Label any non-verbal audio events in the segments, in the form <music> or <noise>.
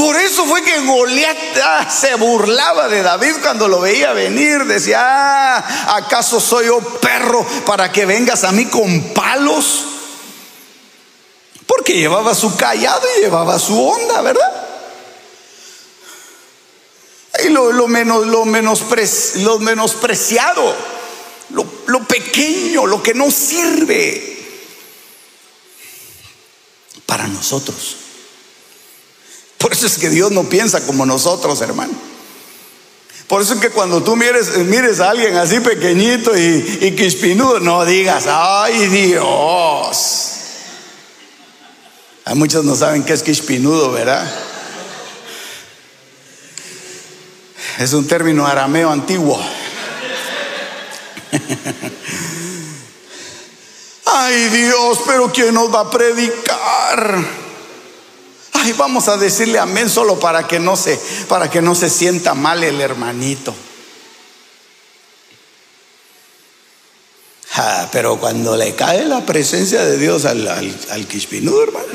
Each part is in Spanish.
Por eso fue que Goliat ah, se burlaba de David cuando lo veía venir. Decía, ah, ¿acaso soy yo perro para que vengas a mí con palos? Porque llevaba su callado y llevaba su onda, ¿verdad? Y lo, menos, lo, menospreciado, lo pequeño, lo que no sirve para nosotros. Por eso es que Dios no piensa como nosotros, hermano. Por eso es que cuando tú mires, mires a alguien así pequeñito y, quispinudo, no digas, ay Dios. Hay muchos no saben qué es quispinudo, ¿verdad? Es un término arameo antiguo. <laughs> Ay Dios, pero ¿quién nos va a predicar? Ay, vamos a decirle amén solo para que no se, para que no se sienta mal el hermanito. pero cuando le cae la presencia de Dios al, al, hermano.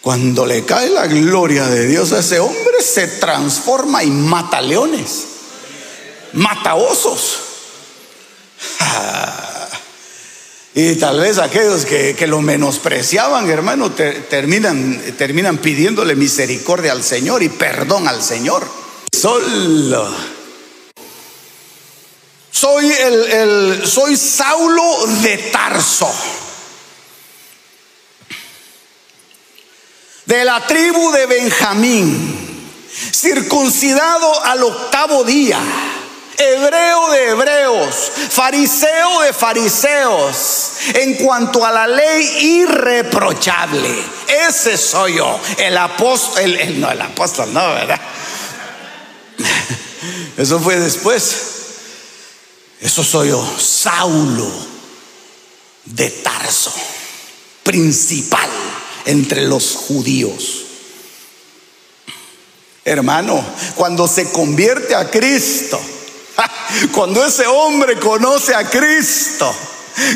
Cuando le cae la gloria de Dios a ese hombre, se transforma y mata leones, mata osos. Y tal vez aquellos que, lo menospreciaban, hermano, terminan, terminan pidiéndole misericordia al Señor y perdón al Señor. Solo. Soy el, soy Saulo de Tarso. De la tribu de Benjamín. Circuncidado al octavo día hebreo de hebreos, fariseo de fariseos, en cuanto a la ley irreprochable. Ese soy yo, el apóstol, el, no, el apóstol, no, ¿verdad? <laughs> Eso fue después. Eso soy yo, Saulo de Tarso, principal entre los judíos. Hermano, cuando se convierte a Cristo, <laughs> Cuando ese hombre conoce a Cristo,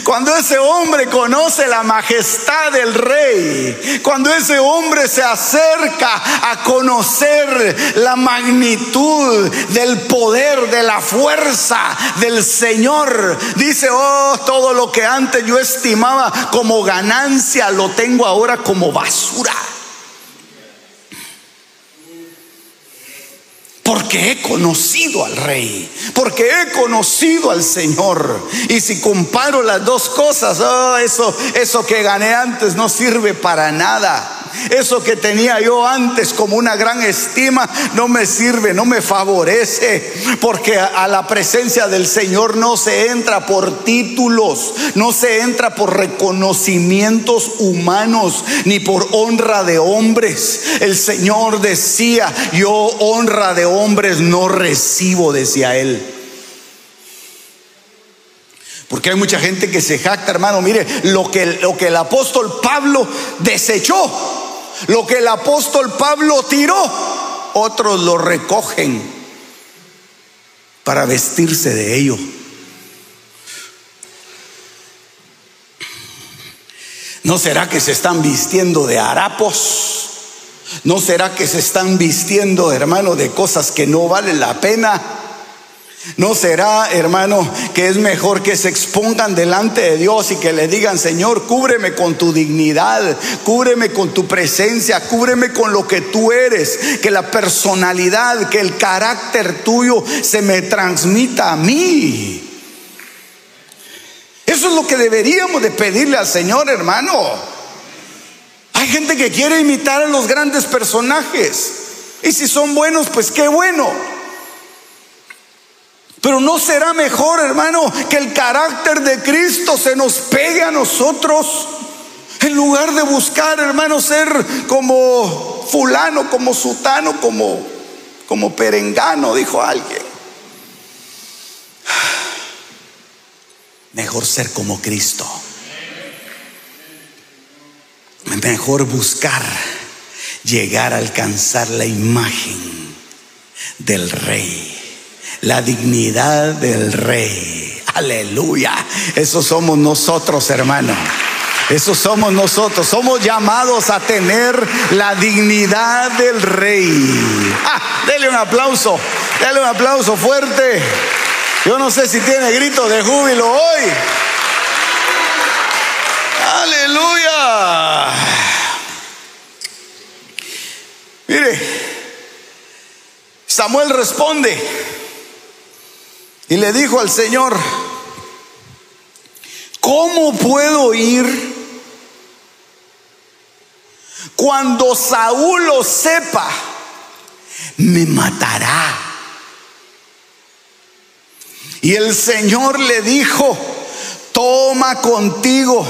cuando ese hombre conoce la majestad del rey, cuando ese hombre se acerca a conocer la magnitud del poder, de la fuerza del Señor, dice, oh, todo lo que antes yo estimaba como ganancia, lo tengo ahora como basura. Porque he conocido al rey, porque he conocido al Señor. Y si comparo las dos cosas, oh, eso, eso que gané antes no sirve para nada. Eso que tenía yo antes como una gran estima no me sirve, no me favorece, porque a, la presencia del Señor no se entra por títulos, no se entra por reconocimientos humanos, ni por honra de hombres. El Señor decía, yo honra de hombres no recibo, decía él. Porque hay mucha gente que se jacta, hermano. Mire, lo que, lo que el apóstol Pablo desechó, lo que el apóstol Pablo tiró, otros lo recogen para vestirse de ello. ¿No será que se están vistiendo de harapos? ¿No será que se están vistiendo, hermano, de cosas que no valen la pena? ¿No será, hermano, que es mejor que se expongan delante de Dios y que le digan, Señor, cúbreme con tu dignidad, cúbreme con tu presencia, cúbreme con lo que tú eres, que la personalidad, que el carácter tuyo se me transmita a mí? Eso es lo que deberíamos de pedirle al Señor, hermano. Hay gente que quiere imitar a los grandes personajes. Y si son buenos, pues qué bueno. Pero no será mejor, hermano, que el carácter de Cristo se nos pegue a nosotros. En lugar de buscar, hermano, ser como fulano, como sutano, como, como perengano, dijo alguien. Mejor ser como Cristo. Mejor buscar llegar a alcanzar la imagen del rey, la dignidad del rey. Aleluya. Eso somos nosotros, hermano. Eso somos nosotros. Somos llamados a tener la dignidad del rey. Ah, dele un aplauso. Dele un aplauso fuerte. Yo no sé si tiene grito de júbilo hoy. Aleluya. Mire, Samuel responde y le dijo al Señor, ¿cómo puedo ir cuando Saúl lo sepa? Me matará. Y el Señor le dijo, toma contigo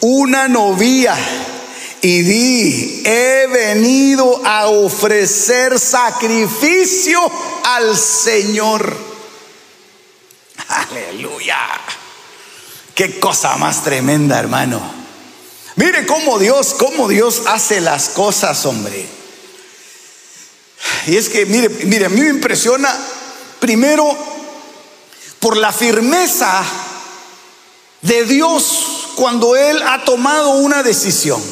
una novia y di, he venido a ofrecer sacrificio al Señor. Aleluya. Qué cosa más tremenda, hermano. Mire cómo Dios, cómo Dios hace las cosas, hombre. Y es que, mire, mire, a mí me impresiona primero por la firmeza de Dios cuando Él ha tomado una decisión.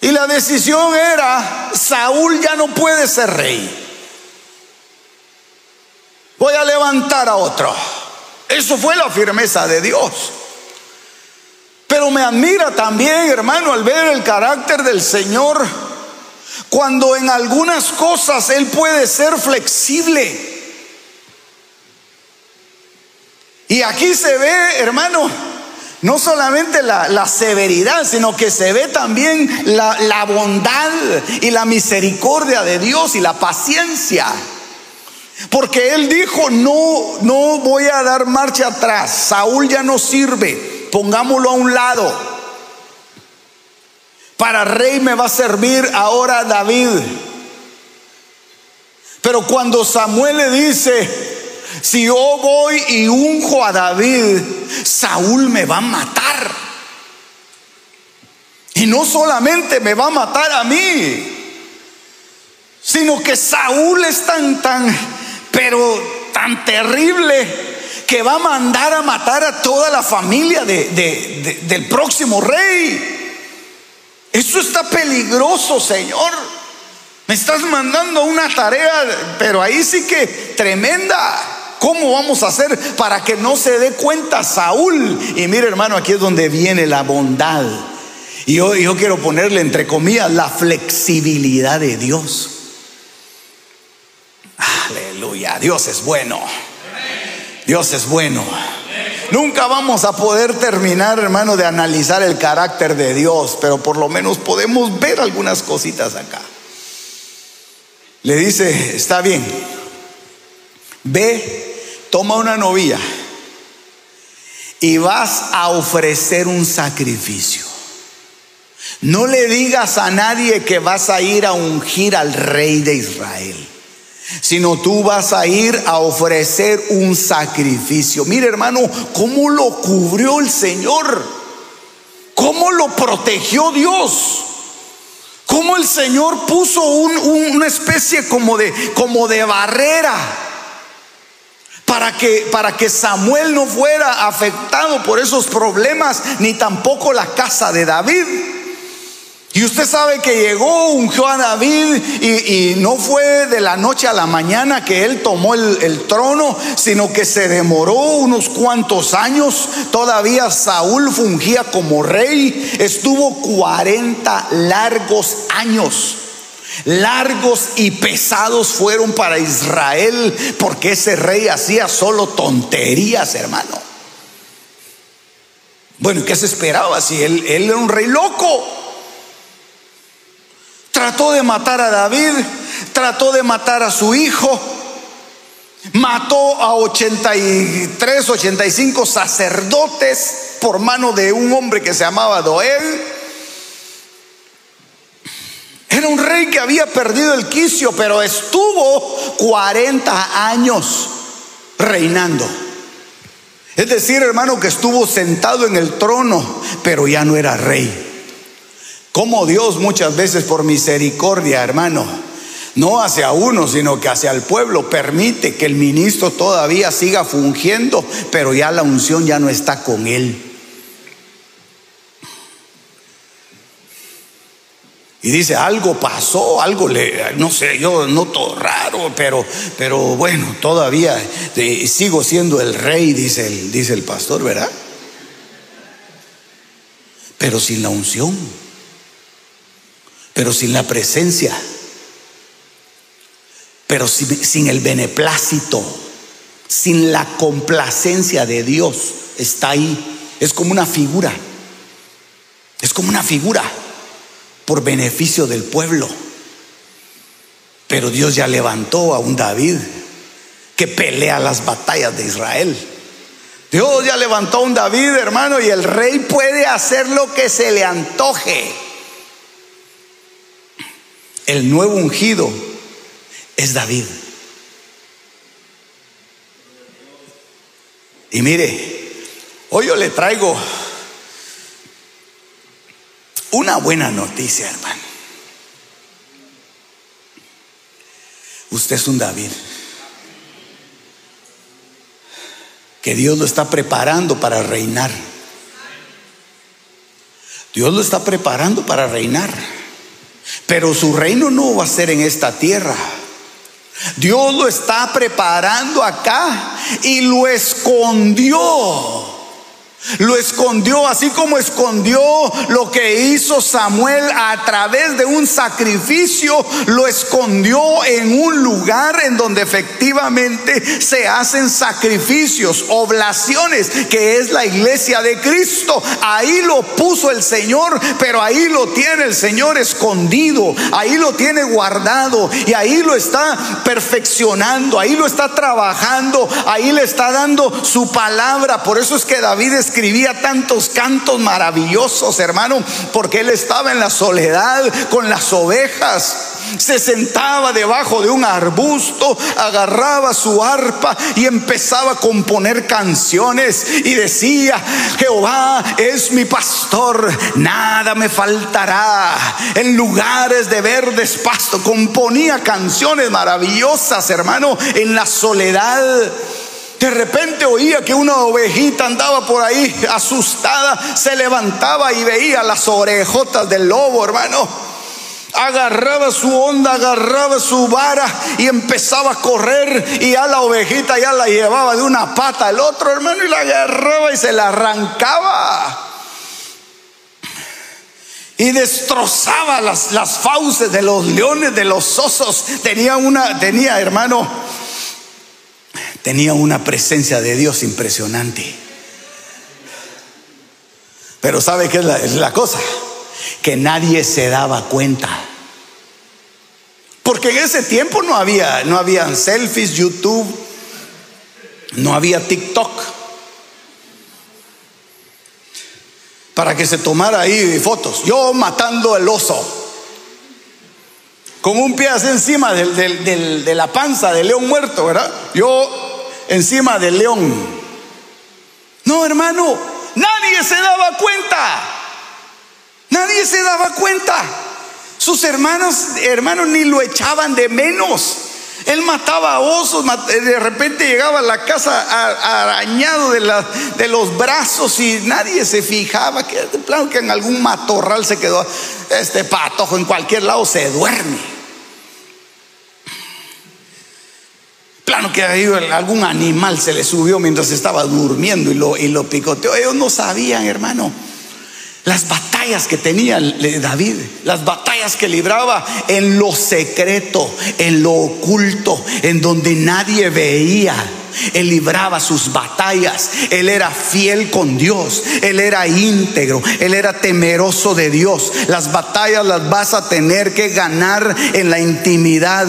Y la decisión era, Saúl ya no puede ser rey. Voy a levantar a otro. Eso fue la firmeza de Dios. Pero me admira también, hermano, al ver el carácter del Señor, cuando en algunas cosas Él puede ser flexible. Y aquí se ve, hermano, no solamente la, severidad, sino que se ve también la, bondad y la misericordia de Dios y la paciencia. Porque él dijo, no, no voy a dar marcha atrás. Saúl ya no sirve, pongámoslo a un lado. Para rey me va a servir ahora David. Pero cuando Samuel le dice, si yo voy y unjo a David, Saúl me va a matar. Y no solamente me va a matar a mí, sino que Saúl es tan, tan, pero tan terrible que va a mandar a matar a toda la familia del próximo rey. Eso está peligroso, Señor. Me estás mandando una tarea, pero ahí sí que tremenda. ¿Cómo vamos a hacer para que no se dé cuenta Saúl? Y mire hermano, aquí es donde viene la bondad. Y yo, yo quiero ponerle entre comillas la flexibilidad de Dios. Aleluya, Dios es bueno. Dios es bueno. Nunca vamos a poder terminar, hermano, de analizar el carácter de Dios, pero por lo menos podemos ver algunas cositas acá. Le dice, está bien, ve toma una novia y vas a ofrecer un sacrificio. No le digas a nadie que vas a ir a ungir al rey de Israel, sino tú vas a ir a ofrecer un sacrificio. Mire hermano, cómo lo cubrió el Señor, cómo lo protegió Dios. Cómo el Señor puso una especie como de, como de barrera para que, para que Samuel no fuera afectado por esos problemas, ni tampoco la casa de David. Y usted sabe que llegó, ungió a David y, no fue de la noche a la mañana que él tomó el, trono, sino que se demoró unos cuantos años. Todavía Saúl fungía como rey, estuvo 40 largos años largos y pesados fueron para Israel porque ese rey hacía solo tonterías, hermano. Bueno, ¿qué se esperaba si él era un rey loco? Trató de matar a David, trató de matar a su hijo, mató a 83, 85 sacerdotes por mano de un hombre que se llamaba Doel. Era un rey que había perdido el quicio, pero estuvo 40 años reinando. Es decir, hermano, que estuvo sentado en el trono, pero ya no era rey. Como Dios muchas veces por misericordia, hermano, no hacia uno, sino que hacia el pueblo, permite que el ministro todavía siga fungiendo, pero ya la unción ya no está con él. Y dice, algo pasó, algo le, no sé, yo noto raro, pero, pero bueno, todavía eh, sigo siendo el rey, dice el, dice el pastor, ¿verdad? Pero sin la unción, pero sin la presencia, pero sin, el beneplácito, sin la complacencia de Dios, está ahí. Es como una figura, es como una figura por beneficio del pueblo. Pero Dios ya levantó a un David que pelea las batallas de Israel. Dios ya levantó a un David, hermano, y el rey puede hacer lo que se le antoje. El nuevo ungido es David. Y mire, hoy yo le traigo una buena noticia, hermano. Usted es un David. Que Dios lo está preparando para reinar. Dios lo está preparando para reinar. Pero su reino no va a ser en esta tierra. Dios lo está preparando acá y lo escondió lo escondió así como escondió lo que hizo Samuel a través de un sacrificio. Lo escondió en un lugar en donde efectivamente se hacen sacrificios, oblaciones, que es la iglesia de Cristo. Ahí lo puso el Señor, pero ahí lo tiene el Señor escondido. Ahí lo tiene guardado y ahí lo está perfeccionando. Ahí lo está trabajando. Ahí le está dando su palabra. Por eso es que David es escribía tantos cantos maravillosos, hermano, porque él estaba en la soledad con las ovejas. Se sentaba debajo de un arbusto, agarraba su arpa y empezaba a componer canciones y decía, Jehová es mi pastor, nada me faltará. En lugares de verdes pasto, componía canciones maravillosas, hermano, en la soledad. De repente oía que una ovejita andaba por ahí asustada, se levantaba y veía las orejotas del lobo, hermano. Agarraba su onda, agarraba su vara y empezaba a correr y a la ovejita ya la llevaba de una pata al otro, hermano, y la agarraba y se la arrancaba. Y destrozaba las, las fauces de los leones, de los osos. Tenía una, tenía, hermano, tenía una presencia de Dios impresionante. Pero ¿sabe qué es la, cosa? Que nadie se daba cuenta. Porque en ese tiempo no había, no habían selfies, YouTube, no había TikTok. Para que se tomara ahí fotos. Yo matando el oso. Con un pie así encima de la panza del león muerto, ¿verdad? Yo encima del león. No, hermano, nadie se daba cuenta. Nadie se daba cuenta. Sus hermanos, hermanos, ni lo echaban de menos. Él mataba osos, de repente llegaba a la casa arañado de, de los brazos y nadie se fijaba que plano que en algún matorral se quedó. Este patojo en cualquier lado se duerme. Plano que algún animal se le subió mientras estaba durmiendo y lo, y lo picoteó. Ellos no sabían, hermano, las batallas que tenía David, las batallas que libraba en lo secreto, en lo oculto, en donde nadie veía. Él libraba sus batallas. Él era fiel con Dios. Él era íntegro. Él era temeroso de Dios. Las batallas las vas a tener que ganar en la intimidad.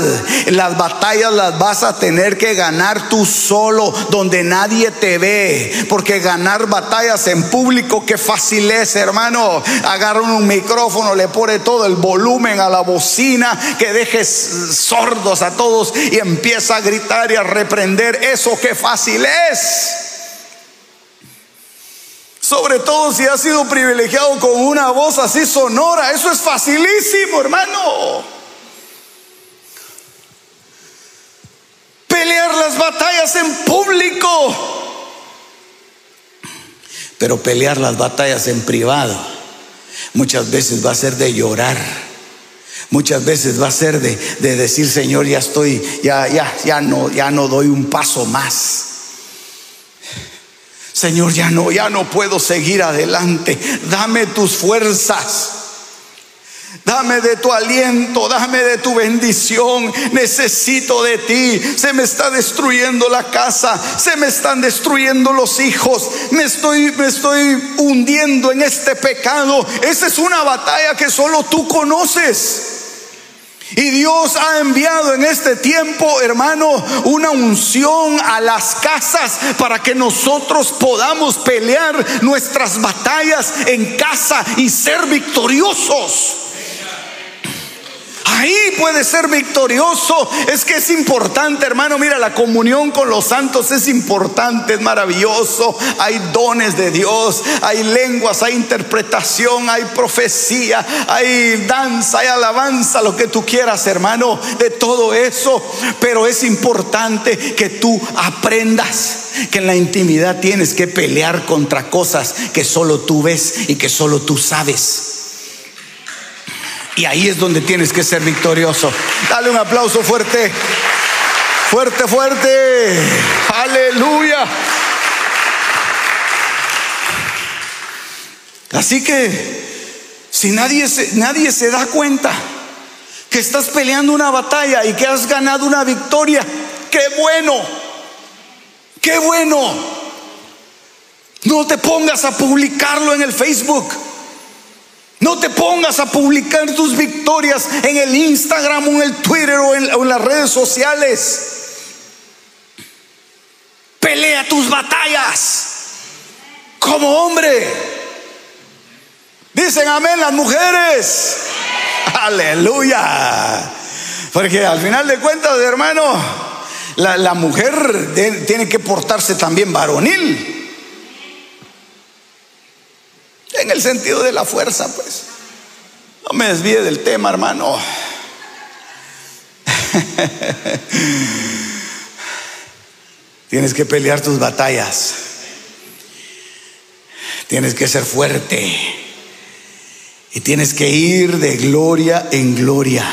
Las batallas las vas a tener que ganar tú solo, donde nadie te ve. Porque ganar batallas en público, qué fácil es, hermano. Agarra un micrófono, le pone todo el volumen a la bocina, que dejes sordos a todos y empieza a gritar y a reprender. Eso qué fácil es. Sobre todo si has sido privilegiado con una voz así sonora. Eso es facilísimo, hermano. Pelear las batallas en público. Pero pelear las batallas en privado muchas veces va a ser de llorar. Muchas veces va a ser de, de, decir, Señor, ya estoy, ya, ya, ya no, ya no doy un paso más. Señor, ya no, ya no puedo seguir adelante. Dame tus fuerzas. Dame de tu aliento, dame de tu bendición. Necesito de ti. Se me está destruyendo la casa, se me están destruyendo los hijos. Me estoy me estoy hundiendo en este pecado. Esa es una batalla que solo tú conoces. Y Dios ha enviado en este tiempo, hermano, una unción a las casas para que nosotros podamos pelear nuestras batallas en casa y ser victoriosos. Ahí puede ser victorioso. Es que es importante, hermano. Mira, la comunión con los santos es importante, es maravilloso. Hay dones de Dios, hay lenguas, hay interpretación, hay profecía, hay danza, hay alabanza, lo que tú quieras, hermano, de todo eso. Pero es importante que tú aprendas que en la intimidad tienes que pelear contra cosas que solo tú ves y que solo tú sabes. Y ahí es donde tienes que ser victorioso. Dale un aplauso fuerte. Fuerte, fuerte. Aleluya. Así que si nadie se, nadie se da cuenta que estás peleando una batalla y que has ganado una victoria, qué bueno. Qué bueno. No te pongas a publicarlo en el Facebook. No te pongas a publicar tus victorias en el Instagram o en el Twitter o en, las redes sociales. Pelea tus batallas como hombre. Dicen amén las mujeres. Aleluya. Porque al final de cuentas, hermano, la, la mujer tiene que portarse también varonil. En el sentido de la fuerza, pues. No me desvíe del tema, hermano. <laughs> Tienes que pelear tus batallas. Tienes que ser fuerte. Y tienes que ir de gloria en gloria.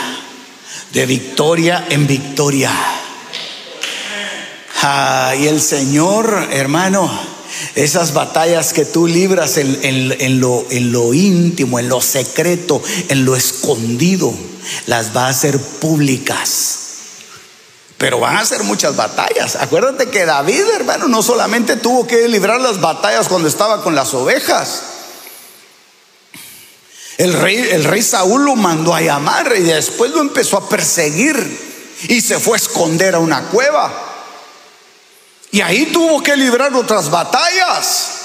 De victoria en victoria. Y el Señor, hermano, esas batallas que tú libras en, lo, en lo íntimo, en lo secreto, en lo escondido, las va a hacer públicas. Pero van a ser muchas batallas. Acuérdate que David, hermano, no solamente tuvo que librar las batallas cuando estaba con las ovejas. El rey, el rey Saúl lo mandó a llamar y después lo empezó a perseguir y se fue a esconder a una cueva. Y ahí tuvo que librar otras batallas.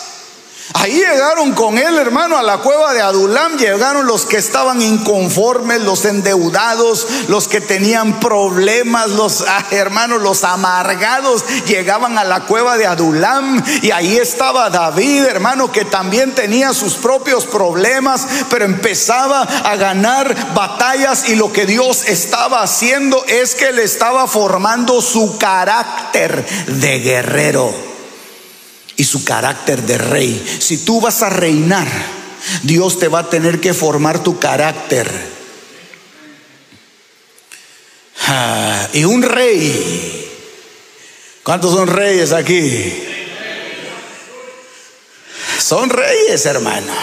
Ahí llegaron con él, hermano, a la cueva de Adulam. Llegaron los que estaban inconformes, los endeudados, los que tenían problemas, los <laughs> ah, hermanos, los amargados. Llegaban a la cueva de Adulam. Y ahí estaba David, hermano, que también tenía sus propios problemas, pero empezaba a ganar batallas. Y lo que Dios estaba haciendo es que le estaba formando su carácter de guerrero y su carácter de rey. Si tú vas a reinar, Dios te va a tener que formar tu carácter. Ah, y un rey, ¿cuántos son reyes aquí? Son reyes, hermano.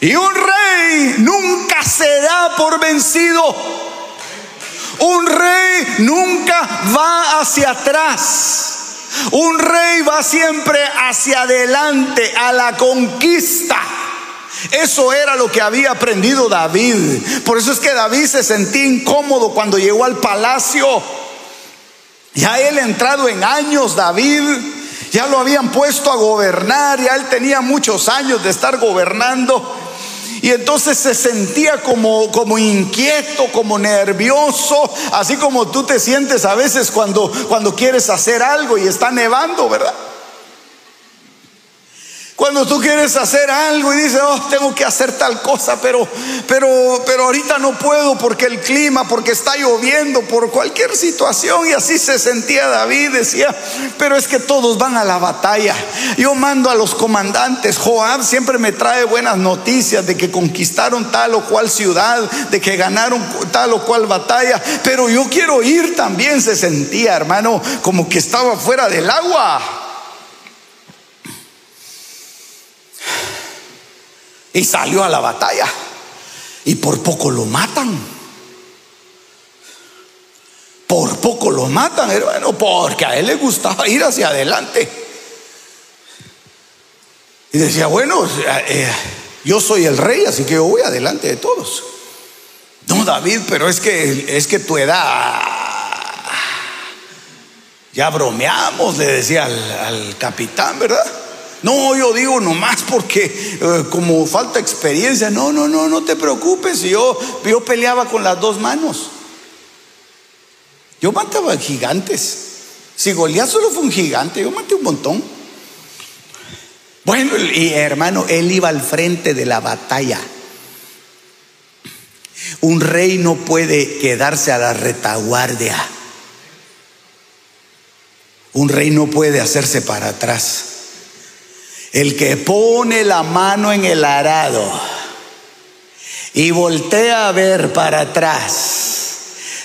Y un rey nunca se da por vencido. Un rey nunca va hacia atrás. Un rey va siempre hacia adelante, a la conquista. Eso era lo que había aprendido David. Por eso es que David se sentía incómodo cuando llegó al palacio. Ya él entrado en años, David, ya lo habían puesto a gobernar, ya él tenía muchos años de estar gobernando. Y entonces se sentía como, como inquieto, como nervioso, así como tú te sientes a veces cuando, cuando quieres hacer algo y está nevando, ¿verdad? Cuando tú quieres hacer algo y dices, oh, tengo que hacer tal cosa, pero, pero, pero ahorita no puedo porque el clima, porque está lloviendo, por cualquier situación. Y así se sentía David, decía, pero es que todos van a la batalla. Yo mando a los comandantes, Joab siempre me trae buenas noticias de que conquistaron tal o cual ciudad, de que ganaron tal o cual batalla, pero yo quiero ir también, se sentía, hermano, como que estaba fuera del agua. Y salió a la batalla. Y por poco lo matan. Por poco lo matan, hermano, porque a él le gustaba ir hacia adelante. Y decía, bueno, eh, yo soy el rey, así que yo voy adelante de todos. No, David, pero es que es que tu edad ya bromeamos, le decía al, al capitán, ¿verdad? No, yo digo nomás porque eh, como falta experiencia. No, no, no, no te preocupes. Yo, yo peleaba con las dos manos. Yo mataba gigantes. Si Goliat solo fue un gigante, yo maté un montón. Bueno, y hermano, él iba al frente de la batalla. Un rey no puede quedarse a la retaguardia. Un rey no puede hacerse para atrás. El que pone la mano en el arado y voltea a ver para atrás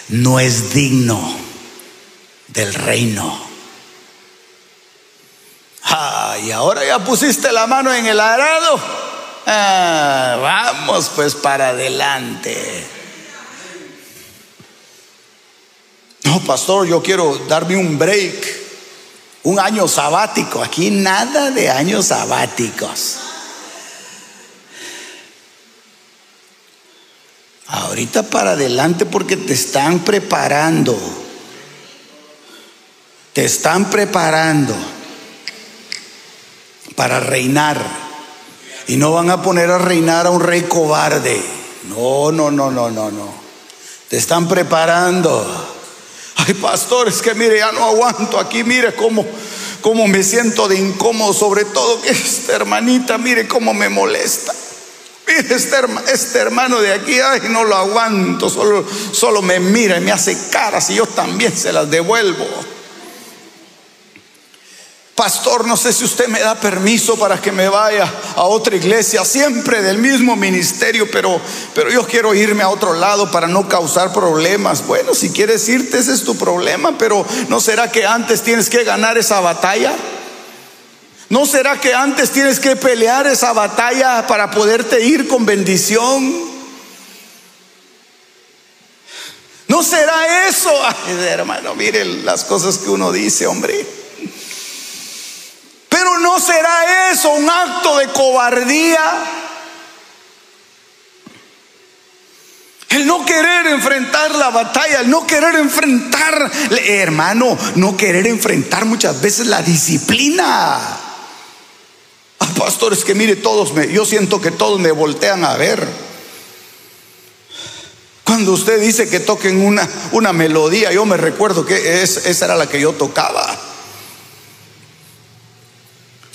no es digno del reino. Ah, y ahora ya pusiste la mano en el arado. Ah, vamos pues para adelante. No, pastor, yo quiero darme un break un año sabático. Aquí nada de años sabáticos. Ahorita para adelante porque te están preparando. Te están preparando para reinar. Y no van a poner a reinar a un rey cobarde. No, no, no, no, no, no. Te están preparando Ay, pastor, es que mire, ya no aguanto aquí, mire cómo, cómo me siento de incómodo, sobre todo que esta hermanita, mire cómo me molesta. Mire, este, este, hermano de aquí, ay, no lo aguanto, solo, solo me mira y me hace caras y yo también se las devuelvo. Pastor, no sé si usted me da permiso para que me vaya a otra iglesia, siempre del mismo ministerio, pero, pero yo quiero irme a otro lado para no causar problemas. Bueno, si quieres irte, ese es tu problema, pero ¿no será que antes tienes que ganar esa batalla? ¿No será que antes tienes que pelear esa batalla para poderte ir con bendición? ¿No será eso? Hermano, mire las cosas que uno dice, hombre. Pero no será eso un acto de cobardía. El no querer enfrentar la batalla, el no querer enfrentar, hermano, no querer enfrentar muchas veces la disciplina. Ah, pastores, que mire, todos me, yo siento que todos me voltean a ver. Cuando usted dice que toquen una, una melodía, yo me recuerdo que esa era la que yo tocaba.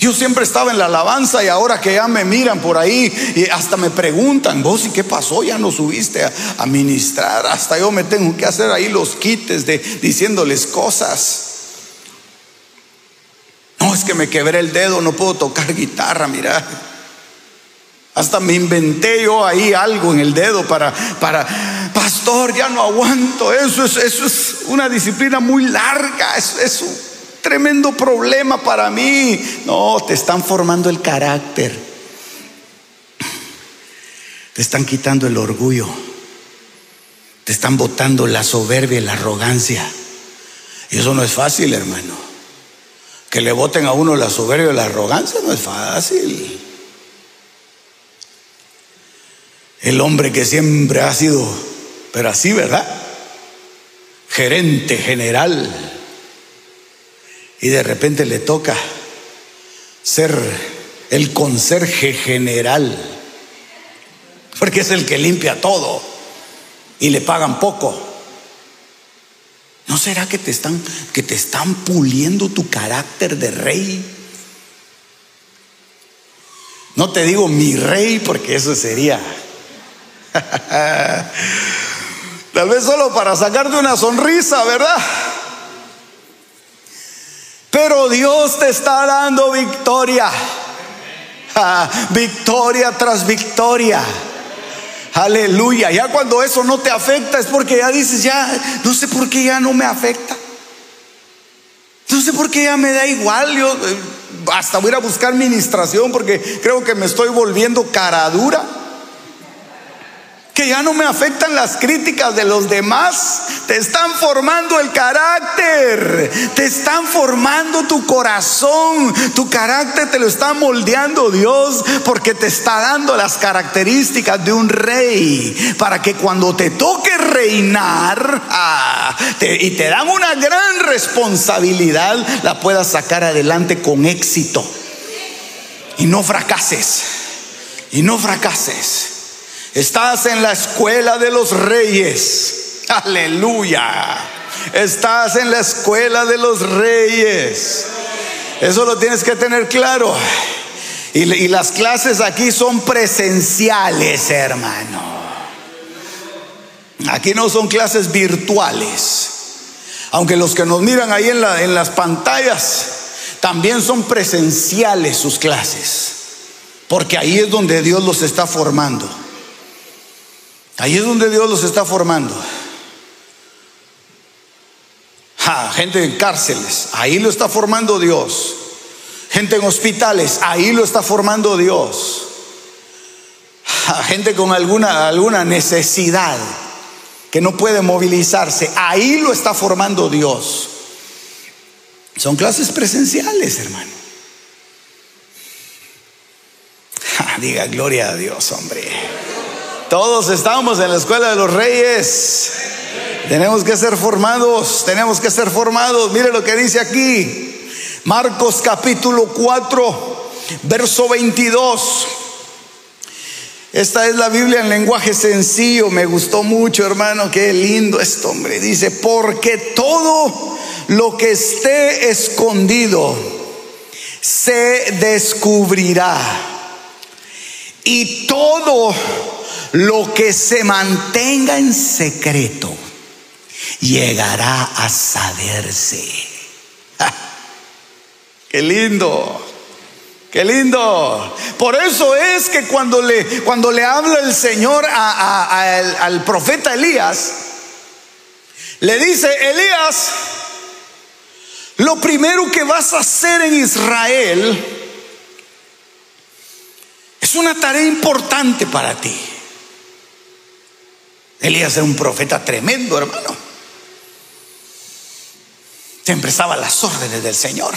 Yo siempre estaba en la alabanza y ahora que ya me miran por ahí y hasta me preguntan, vos y qué pasó, ya no subiste a, ministrar, hasta yo me tengo que hacer ahí los quites de diciéndoles cosas. No, es que me quebré el dedo, no puedo tocar guitarra, mira. Hasta me inventé yo ahí algo en el dedo para, para, pastor, ya no aguanto. Eso es, eso es una disciplina muy larga. Eso, eso tremendo problema para mí. No, te están formando el carácter. Te están quitando el orgullo. Te están botando la soberbia y la arrogancia. Y eso no es fácil, hermano. Que le voten a uno la soberbia y la arrogancia no es fácil. El hombre que siempre ha sido, pero así, ¿verdad? Gerente general. Y de repente le toca ser el conserje general. Porque es el que limpia todo. Y le pagan poco. ¿No será que te están que te están puliendo tu carácter de rey? No te digo mi rey porque eso sería <laughs> Tal vez solo para sacarte una sonrisa, ¿verdad? Pero Dios te está dando victoria. <laughs> victoria tras victoria. Aleluya. Ya cuando eso no te afecta es porque ya dices, ya, no sé por qué ya no me afecta. No sé por qué ya me da igual. Yo eh, hasta voy a buscar ministración porque creo que me estoy volviendo cara dura que ya no me afectan las críticas de los demás, te están formando el carácter, te están formando tu corazón, tu carácter te lo está moldeando Dios porque te está dando las características de un rey, para que cuando te toque reinar ah, y te dan una gran responsabilidad, la puedas sacar adelante con éxito. Y no fracases, y no fracases. Estás en la escuela de los reyes. Aleluya. Estás en la escuela de los reyes. Eso lo tienes que tener claro. Y, las clases aquí son presenciales, hermano. Aquí no son clases virtuales. Aunque los que nos miran ahí en, las pantallas también son presenciales sus clases. Porque ahí es donde Dios los está formando. Ahí es donde Dios los está formando. gente en cárceles, ahí lo está formando Dios. Gente en hospitales, ahí lo está formando Dios. gente con alguna, alguna necesidad que no puede movilizarse, ahí lo está formando Dios. Son clases presenciales, hermano. diga gloria a Dios, hombre. Todos estamos en la escuela de los reyes. Tenemos que ser formados, tenemos que ser formados. Mire lo que dice aquí. Marcos capítulo 4, verso 22. Esta es la Biblia en lenguaje sencillo. Me gustó mucho, hermano. Qué lindo esto, hombre. Dice, porque todo lo que esté escondido se descubrirá. Y todo lo que se mantenga en secreto llegará a saberse. ¡Qué lindo! ¡Qué lindo! Por eso es que cuando le, cuando le habla el Señor al profeta Elías, le dice, Elías, lo primero que vas a hacer en Israel una tarea importante para ti. Elías era un profeta tremendo, hermano. Siempre estaba a las órdenes del Señor.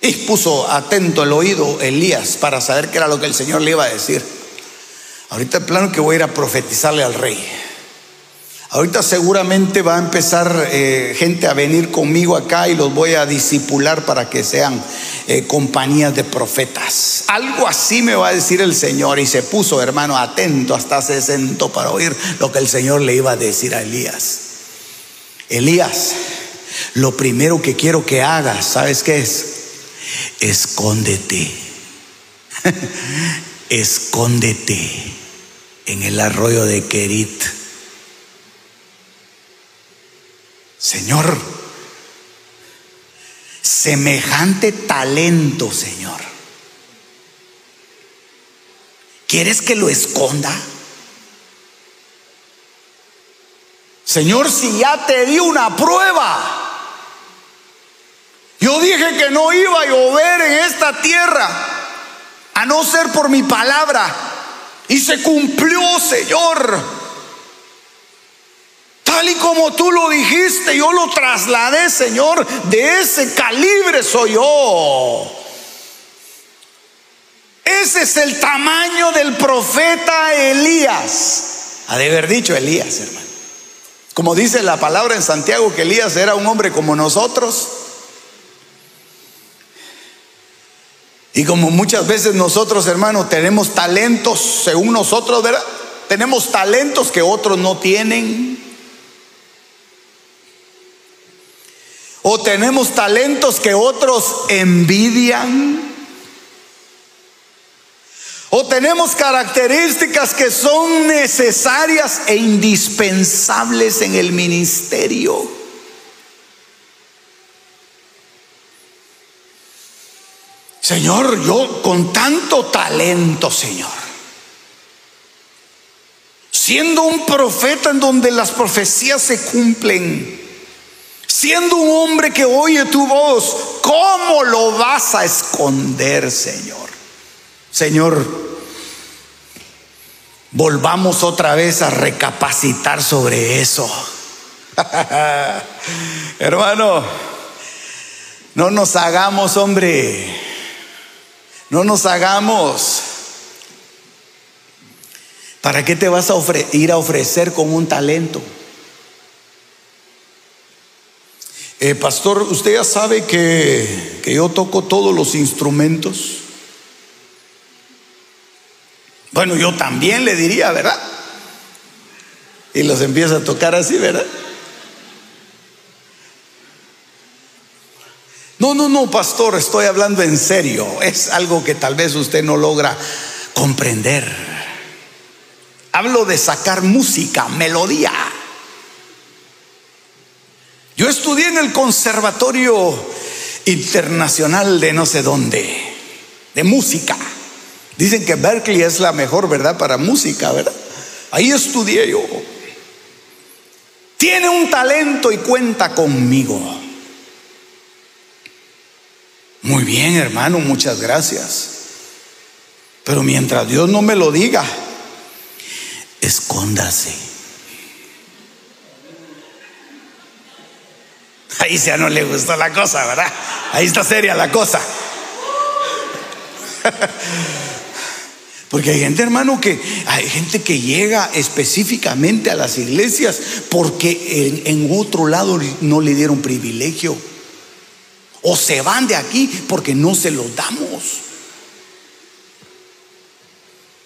Y puso atento el oído Elías para saber qué era lo que el Señor le iba a decir. Ahorita el plano que voy a ir a profetizarle al rey. Ahorita seguramente va a empezar eh, gente a venir conmigo acá y los voy a disipular para que sean eh, compañías de profetas. Algo así me va a decir el Señor y se puso, hermano, atento, hasta se sentó para oír lo que el Señor le iba a decir a Elías. Elías, lo primero que quiero que hagas, ¿sabes qué es? Escóndete. <laughs> Escóndete en el arroyo de Kerit Señor, semejante talento, Señor. ¿Quieres que lo esconda? Señor, si ya te di una prueba, yo dije que no iba a llover en esta tierra, a no ser por mi palabra, y se cumplió, Señor. Y como tú lo dijiste, yo lo trasladé, Señor. De ese calibre soy yo. Ese es el tamaño del profeta Elías. Ha de haber dicho Elías, hermano. Como dice la palabra en Santiago que Elías era un hombre como nosotros. Y como muchas veces nosotros, hermanos, tenemos talentos, según nosotros, ¿verdad? Tenemos talentos que otros no tienen. O tenemos talentos que otros envidian. O tenemos características que son necesarias e indispensables en el ministerio. Señor, yo con tanto talento, Señor, siendo un profeta en donde las profecías se cumplen, siendo un hombre que oye tu voz, ¿cómo lo vas a esconder, Señor? Señor, volvamos otra vez a recapacitar sobre eso. <laughs> Hermano, no nos hagamos, hombre, no nos hagamos. ¿Para qué te vas a ir a ofrecer con un talento? Eh, pastor, usted ya sabe que, que yo toco todos los instrumentos. Bueno, yo también le diría, ¿verdad? Y los empieza a tocar así, ¿verdad? No, no, no, pastor, estoy hablando en serio. Es algo que tal vez usted no logra comprender. Hablo de sacar música, melodía. Yo estudié en el Conservatorio Internacional de no sé dónde, de música. Dicen que Berkeley es la mejor, ¿verdad? Para música, ¿verdad? Ahí estudié yo. Tiene un talento y cuenta conmigo. Muy bien, hermano, muchas gracias. Pero mientras Dios no me lo diga, escóndase. Ahí ya no le gustó la cosa, ¿verdad? Ahí está seria la cosa. <laughs> Porque hay gente, hermano, que hay gente que llega específicamente a las iglesias porque en, en otro lado no le dieron privilegio. O se van de aquí porque no se los damos.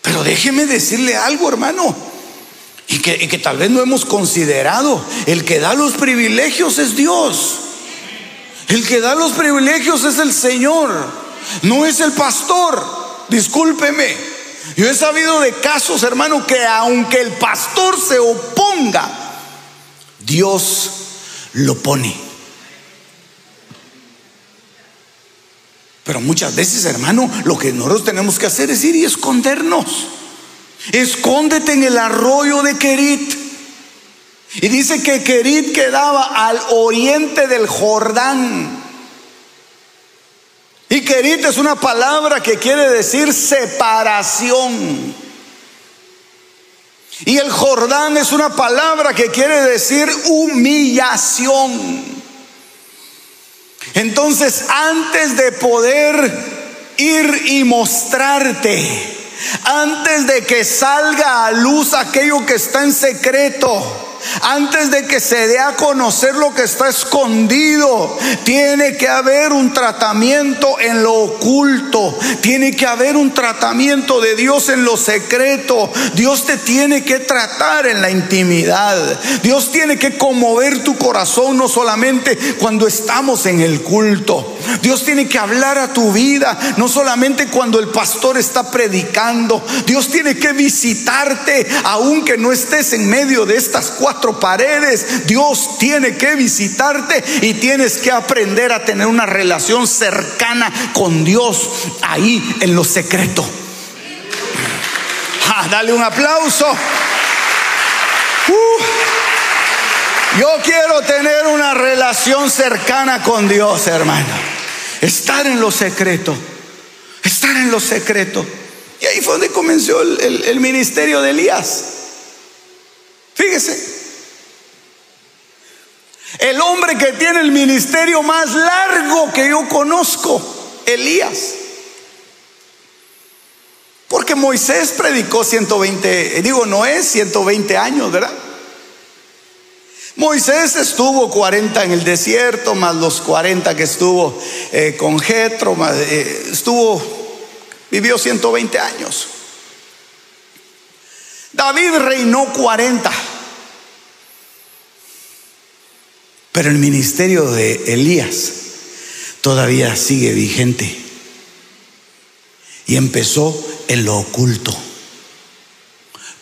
Pero déjeme decirle algo, hermano. Y que, y que, tal vez no hemos considerado. El que da los privilegios es Dios. El que da los privilegios es el Señor. No es el pastor. Discúlpeme. Yo he sabido de casos, hermano, que aunque el pastor se oponga, Dios lo pone. Pero muchas veces, hermano, lo que nosotros tenemos que hacer es ir y escondernos. Escóndete en el arroyo de Kerit. Y dice que Kerit quedaba al oriente del Jordán. Y Kerit es una palabra que quiere decir separación. Y el Jordán es una palabra que quiere decir humillación. Entonces, antes de poder ir y mostrarte, antes de que salga a luz aquello que está en secreto, antes de que se dé a conocer lo que está escondido, tiene que haber un tratamiento en lo oculto, tiene que haber un tratamiento de Dios en lo secreto. Dios te tiene que tratar en la intimidad. Dios tiene que conmover tu corazón no solamente cuando estamos en el culto. Dios tiene que hablar a tu vida no solamente cuando el pastor está predicando. Dios tiene que visitarte aunque no estés en medio de estas cuatro paredes. Dios tiene que visitarte y tienes que aprender a tener una relación cercana con Dios ahí en lo secreto. Ah, dale un aplauso. Uh. yo quiero tener una relación cercana con Dios, hermano. Estar en lo secreto. Estar en lo secreto. Y ahí fue donde comenzó el ministerio de Elías. Fíjese, El hombre que tiene el ministerio más largo que yo conozco, Elías. Porque Moisés predicó 120, digo, no es 120 años, ¿verdad? Moisés estuvo 40 en el desierto, más los 40 que estuvo eh, con Jetro, eh, estuvo, vivió 120 años. David reinó 40. Pero el ministerio de Elías todavía sigue vigente. Y empezó en lo oculto.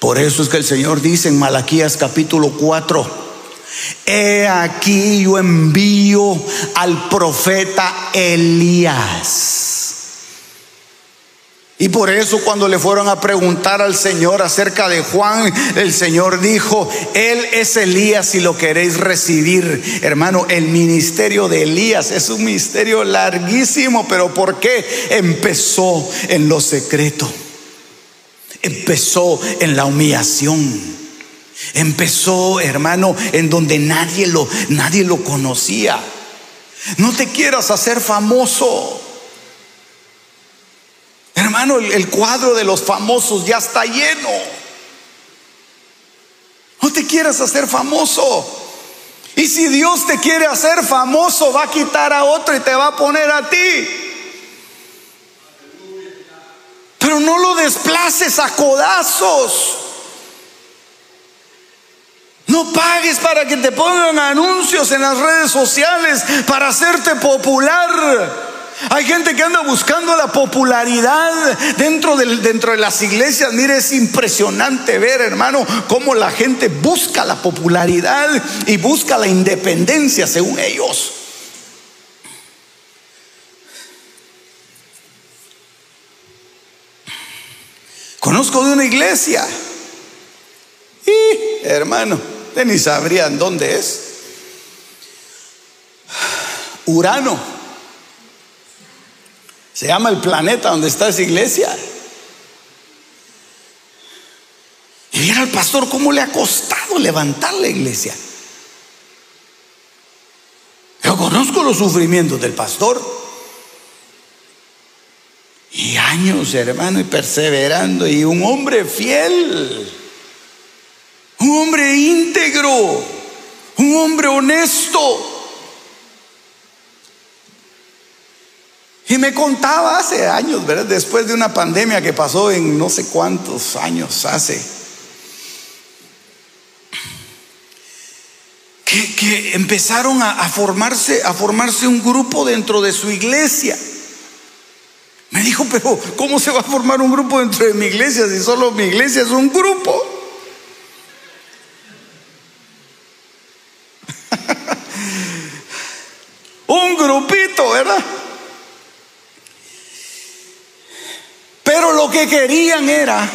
Por eso es que el Señor dice en Malaquías capítulo 4, He aquí yo envío al profeta Elías. Y por eso cuando le fueron a preguntar al Señor acerca de Juan, el Señor dijo, Él es Elías si lo queréis recibir. Hermano, el ministerio de Elías es un ministerio larguísimo, pero ¿por qué? Empezó en lo secreto. Empezó en la humillación. Empezó, hermano, en donde nadie lo, nadie lo conocía. No te quieras hacer famoso. Hermano, el, cuadro de los famosos ya está lleno. No te quieras hacer famoso. Y si Dios te quiere hacer famoso, va a quitar a otro y te va a poner a ti. Pero no lo desplaces a codazos. No pagues para que te pongan anuncios en las redes sociales para hacerte popular. Hay gente que anda buscando la popularidad dentro, dentro de las iglesias. Mire, es impresionante ver, hermano, cómo la gente busca la popularidad y busca la independencia según ellos. Conozco de una iglesia. Y, hermano, ni sabrían dónde es. Urano. Se llama el planeta donde está esa iglesia. Y mira al pastor cómo le ha costado levantar la iglesia. Yo conozco los sufrimientos del pastor. Y años, hermano, y perseverando. Y un hombre fiel. Un hombre íntegro. Un hombre honesto. Y me contaba hace años, ¿verdad? Después de una pandemia que pasó en no sé cuántos años hace. Que, empezaron a, formarse, a formarse un grupo dentro de su iglesia. Me dijo, pero ¿cómo se va a formar un grupo dentro de mi iglesia si solo mi iglesia es un grupo? <laughs> un grupito, ¿verdad? Pero que querían era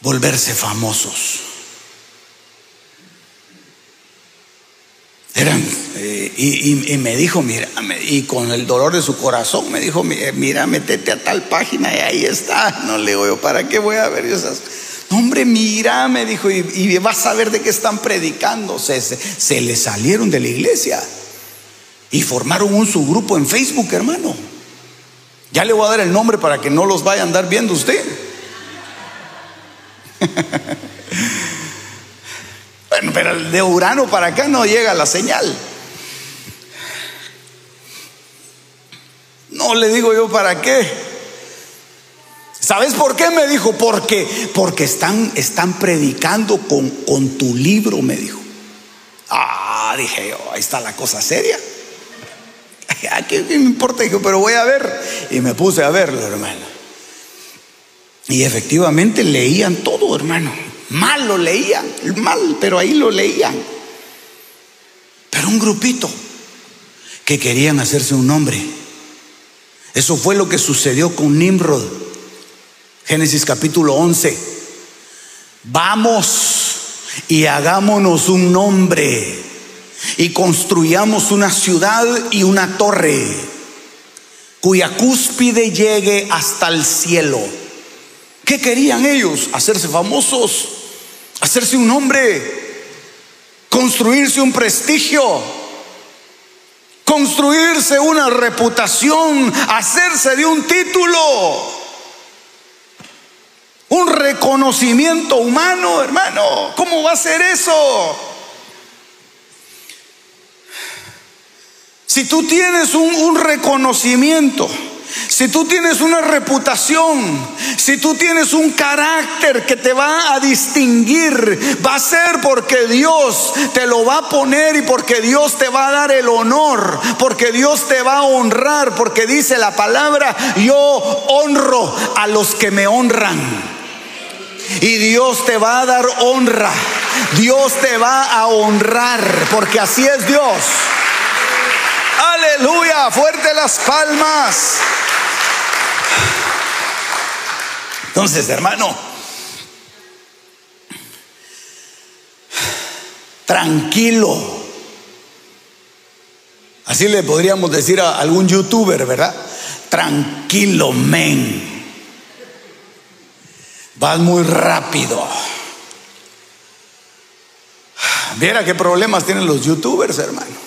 volverse famosos. Eran, eh, y, me dijo, mira, y con el dolor de su corazón me dijo, mira, metete a tal página y ahí está. No le digo, ¿para qué voy a ver esas? hombre, mira, me dijo, y, vas a ver de qué están predicando. Se, se, se le salieron de la iglesia y formaron un subgrupo en Facebook, hermano. Ya le voy a dar el nombre para que no los vaya a andar viendo usted. <laughs> bueno, pero de Urano para acá no llega la señal. No le digo yo para qué. ¿Sabes por qué? Me dijo, porque, porque están, están predicando con, con tu libro, me dijo. Ah, dije yo, ahí está la cosa seria. <laughs> ¿Qué me importa? pero voy a ver. Y me puse a verlo, hermano. Y efectivamente leían todo, hermano. Mal lo leían, mal, pero ahí lo leían. Pero un grupito que querían hacerse un nombre. Eso fue lo que sucedió con Nimrod. Génesis capítulo 11. Vamos y hagámonos un nombre y construyamos una ciudad y una torre cuya cúspide llegue hasta el cielo. ¿Qué querían ellos? Hacerse famosos, hacerse un nombre. construirse un prestigio, construirse una reputación, hacerse de un título, un reconocimiento humano, hermano. ¿Cómo va a ser eso? Si tú tienes un, reconocimiento, si tú tienes una reputación, si tú tienes un carácter que te va a distinguir, va a ser porque Dios te lo va a poner y porque Dios te va a dar el honor, porque Dios te va a honrar, porque dice la palabra, yo honro a los que me honran. Y Dios te va a dar honra, Dios te va a honrar, porque así es Dios. Aleluya, fuerte las palmas. Entonces, hermano, tranquilo. Así le podríamos decir a algún youtuber, ¿verdad? Tranquilo, men. Vas muy rápido. Viera qué problemas tienen los youtubers, hermano.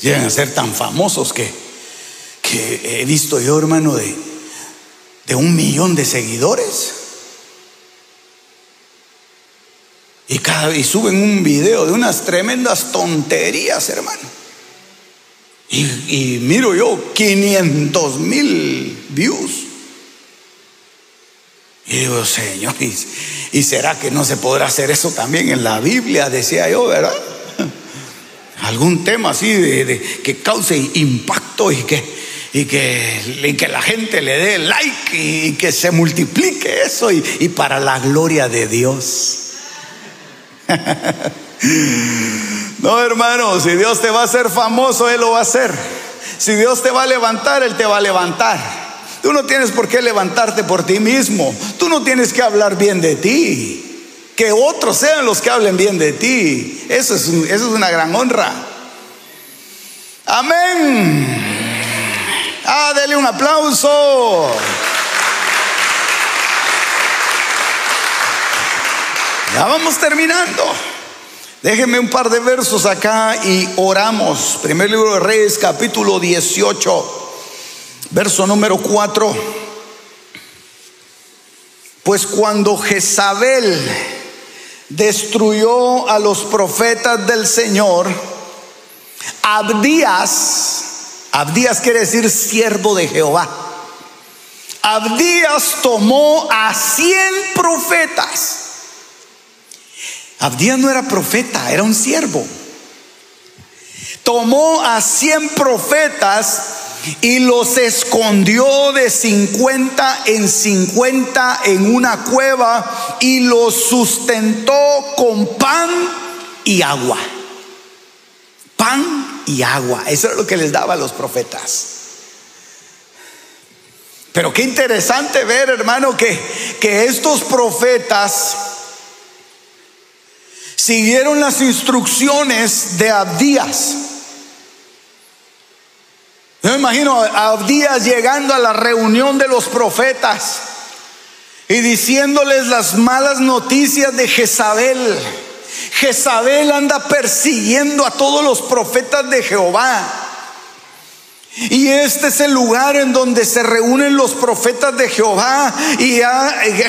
Llegan a ser tan famosos que, que he visto yo, hermano, de, de un millón de seguidores. Y, cada, y suben un video de unas tremendas tonterías, hermano. Y, miro yo 500 mil views. Y digo, Señor, ¿y será que no se podrá hacer eso también en la Biblia? Decía yo, ¿verdad? Algún tema así de, que cause impacto y que, y que, que, la gente le dé like y que se multiplique eso y, y para la gloria de Dios. <laughs> no, hermano, si Dios te va a hacer famoso, Él lo va a hacer. Si Dios te va a levantar, Él te va a levantar. Tú no tienes por qué levantarte por ti mismo. Tú no tienes que hablar bien de ti que otros sean los que hablen bien de ti. Eso es, una gran honra. Amén. Ah, dele un aplauso. Ya vamos terminando. Déjenme un par de versos acá y oramos. Primer libro de Reyes, capítulo 18, verso número 4. Pues cuando Jezabel destruyó a los profetas del Señor, Abdías, Abdías quiere decir siervo de Jehová, Abdías tomó a cien profetas. Abdías no era profeta, era un siervo. Tomó a cien profetas y los escondió de 50 en 50 en una cueva y los sustentó con pan y agua. Pan y agua. Eso es lo que les daba a los profetas. Pero qué interesante ver, hermano, que, que estos profetas siguieron las instrucciones de Abdías. Yo me imagino a Abdías llegando a la reunión de los profetas y diciéndoles las malas noticias de Jezabel. Jezabel anda persiguiendo a todos los profetas de Jehová. Y este es el lugar en donde se reúnen los profetas de Jehová y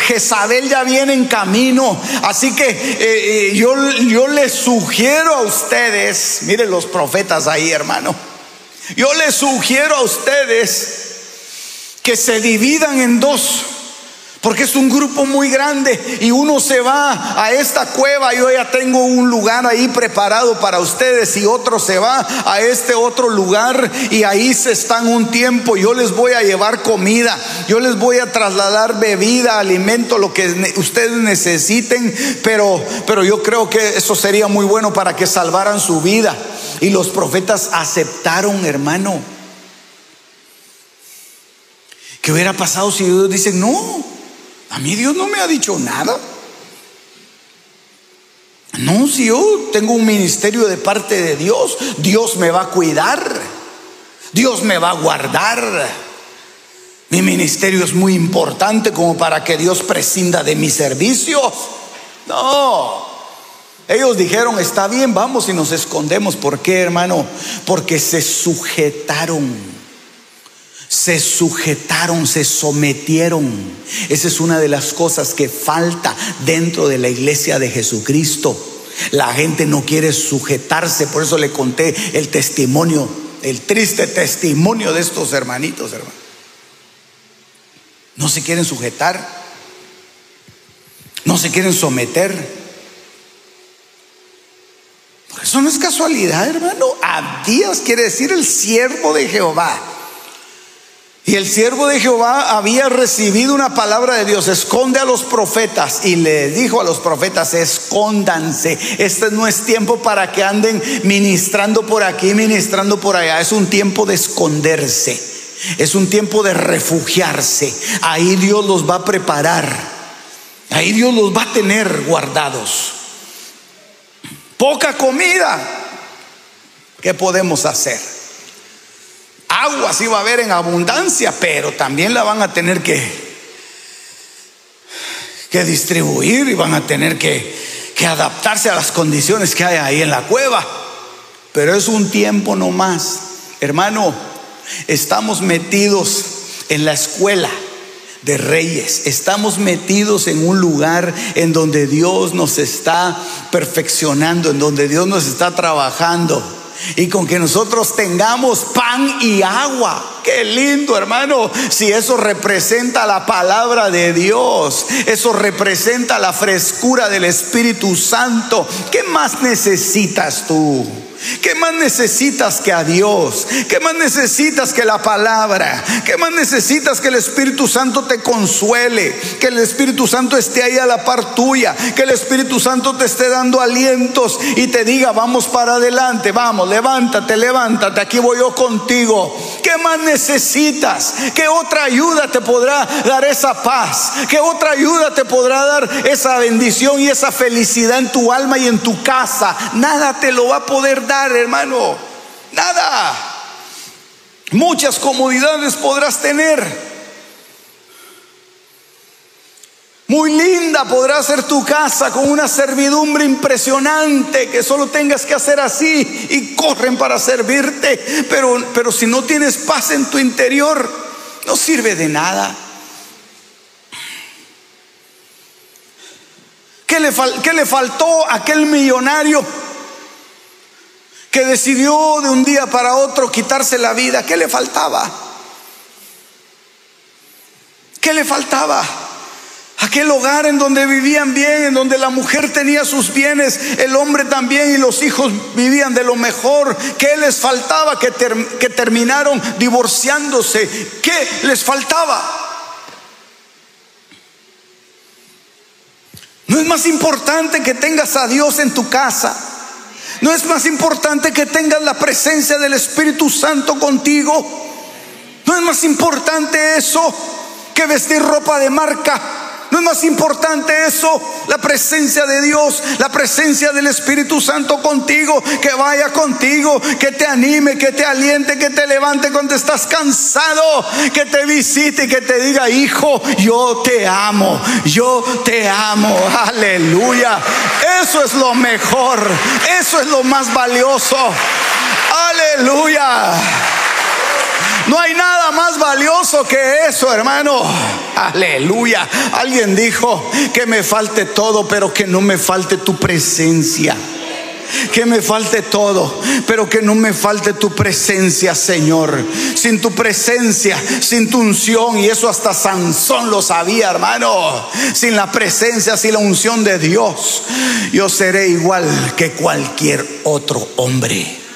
Jezabel ya viene en camino. Así que eh, eh, yo, yo les sugiero a ustedes, miren los profetas ahí hermano yo les sugiero a ustedes que se dividan en dos. Porque es un grupo muy grande y uno se va a esta cueva. Yo ya tengo un lugar ahí preparado para ustedes y otro se va a este otro lugar y ahí se están un tiempo. Yo les voy a llevar comida, yo les voy a trasladar bebida, alimento, lo que ustedes necesiten. Pero, pero yo creo que eso sería muy bueno para que salvaran su vida. Y los profetas aceptaron, hermano. ¿Qué hubiera pasado si ellos dicen, no, a mí Dios no me ha dicho nada? No, si yo tengo un ministerio de parte de Dios, Dios me va a cuidar, Dios me va a guardar. Mi ministerio es muy importante como para que Dios prescinda de mis servicios. No. Ellos dijeron, está bien, vamos y nos escondemos. ¿Por qué, hermano? Porque se sujetaron se sujetaron, se sometieron. Esa es una de las cosas que falta dentro de la iglesia de Jesucristo. La gente no quiere sujetarse, por eso le conté el testimonio, el triste testimonio de estos hermanitos, hermano. No se quieren sujetar, no se quieren someter. Eso no es casualidad, hermano. Abdías quiere decir el siervo de Jehová. Y el siervo de Jehová había recibido una palabra de Dios, esconde a los profetas. Y le dijo a los profetas, escóndanse. Este no es tiempo para que anden ministrando por aquí, ministrando por allá. Es un tiempo de esconderse. Es un tiempo de refugiarse. Ahí Dios los va a preparar. Ahí Dios los va a tener guardados. Poca comida. ¿Qué podemos hacer? Agua sí va a haber en abundancia, pero también la van a tener que, que distribuir y van a tener que, que adaptarse a las condiciones que hay ahí en la cueva. Pero es un tiempo no más. Hermano, estamos metidos en la escuela de reyes. Estamos metidos en un lugar en donde Dios nos está perfeccionando, en donde Dios nos está trabajando y con que nosotros tengamos pan y agua. Qué lindo, hermano. Si eso representa la palabra de Dios, eso representa la frescura del Espíritu Santo. ¿Qué más necesitas tú? ¿Qué más necesitas que a Dios? ¿Qué más necesitas que la palabra? ¿Qué más necesitas que el Espíritu Santo te consuele? Que el Espíritu Santo esté ahí a la par tuya. Que el Espíritu Santo te esté dando alientos y te diga, vamos para adelante, vamos, levántate, levántate, aquí voy yo contigo. ¿Qué más necesitas? ¿Qué otra ayuda te podrá dar esa paz? ¿Qué otra ayuda te podrá dar esa bendición y esa felicidad en tu alma y en tu casa? Nada te lo va a poder hermano. Nada. Muchas comodidades podrás tener. Muy linda podrá ser tu casa con una servidumbre impresionante que solo tengas que hacer así y corren para servirte. Pero, pero si no tienes paz en tu interior, no sirve de nada. ¿Qué le, qué le faltó a aquel millonario? Que decidió de un día para otro quitarse la vida, ¿qué le faltaba? ¿Qué le faltaba? Aquel hogar en donde vivían bien, en donde la mujer tenía sus bienes, el hombre también y los hijos vivían de lo mejor. ¿Qué les faltaba? Que, que terminaron divorciándose. ¿Qué les faltaba? No es más importante que tengas a Dios en tu casa. ¿No es más importante que tengas la presencia del Espíritu Santo contigo? ¿No es más importante eso que vestir ropa de marca? ¿No es más importante eso? La presencia de Dios, la presencia del Espíritu Santo contigo, que vaya contigo, que te anime, que te aliente, que te levante cuando estás cansado, que te visite y que te diga, hijo, yo te amo, yo te amo, aleluya. Eso es lo mejor, eso es lo más valioso, aleluya. No hay nada más valioso que eso, hermano. Aleluya. Alguien dijo que me falte todo, pero que no me falte tu presencia que me falte todo, pero que no me falte tu presencia, Señor. Sin tu presencia, sin tu unción, y eso hasta Sansón lo sabía, hermano. Sin la presencia, sin la unción de Dios, yo seré igual que cualquier otro hombre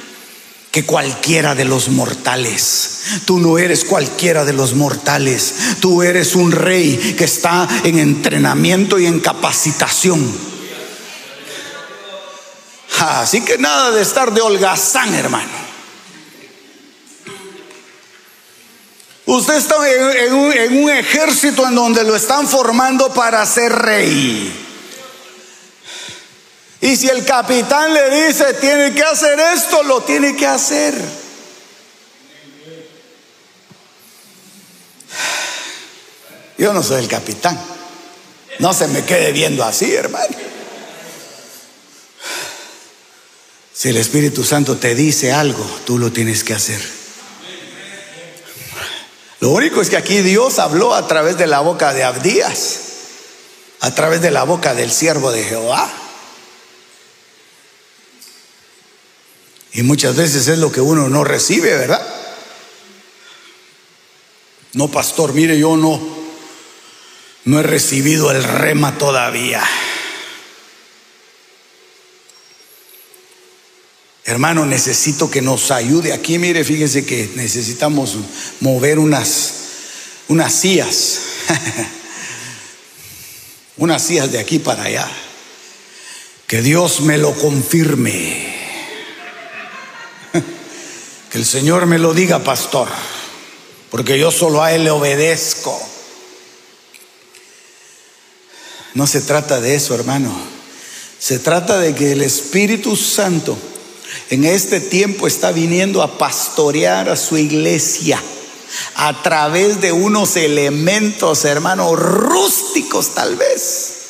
que cualquiera de los mortales. Tú no eres cualquiera de los mortales. Tú eres un rey que está en entrenamiento y en capacitación. Así que nada de estar de holgazán, hermano. Usted está en, un, un ejército en donde lo están formando para ser rey. Y si el capitán le dice, tiene que hacer esto, lo tiene que hacer. Yo no soy el capitán. No se me quede viendo así, hermano. Si el Espíritu Santo te dice algo, tú lo tienes que hacer. Lo único es que aquí Dios habló a través de la boca de Abdías, a través de la boca del siervo de Jehová. Y muchas veces es lo que uno no recibe, ¿verdad? No, pastor, mire, yo no, no he recibido el rema todavía. Hermano, necesito que nos ayude aquí. Mire, fíjese que necesitamos mover unas, unas sillas. <laughs> unas sillas de aquí para allá. Que Dios me lo confirme. Que el Señor me lo diga, pastor. Porque yo solo a Él le obedezco. No se trata de eso, hermano. Se trata de que el Espíritu Santo en este tiempo está viniendo a pastorear a su iglesia a través de unos elementos, hermano, rústicos tal vez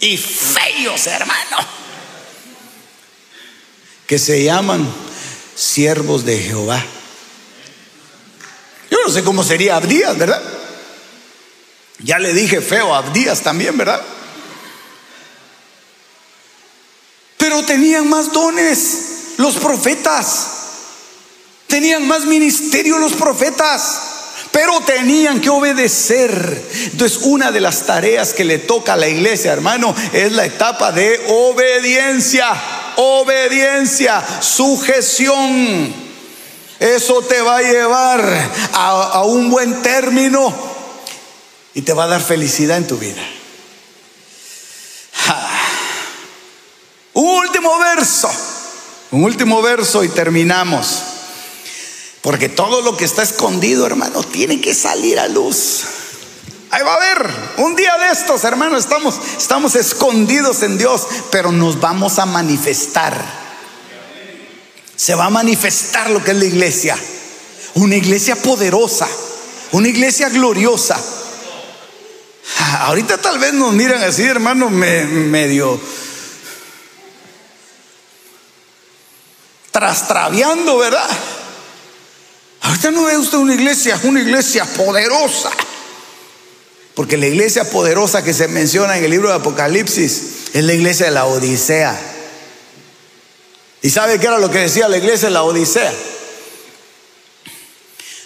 y feos, hermano, que se llaman siervos de Jehová. Yo no sé cómo sería Abdías, ¿verdad? Ya le dije feo a Abdías también, ¿verdad? Pero tenían más dones los profetas. Tenían más ministerio los profetas, pero tenían que obedecer. Entonces, una de las tareas que le toca a la iglesia, hermano, es la etapa de obediencia. Obediencia, sujeción. Eso te va a llevar a, un buen término y te va a dar felicidad en tu vida. Un último verso. Un último verso y terminamos. Porque todo lo que está escondido, hermano, tiene que salir a luz. Ahí va a haber un día de estos, hermano, estamos, estamos escondidos en Dios, pero nos vamos a manifestar. Se va a manifestar lo que es la iglesia. Una iglesia poderosa, una iglesia gloriosa. Ahorita tal vez nos miran así, hermano, medio trastraviando, ¿verdad? Ahorita no ve usted una iglesia, una iglesia poderosa. Porque la iglesia poderosa que se menciona en el libro de Apocalipsis es la iglesia de la Odisea. ¿Y sabe qué era lo que decía la iglesia de la Odisea?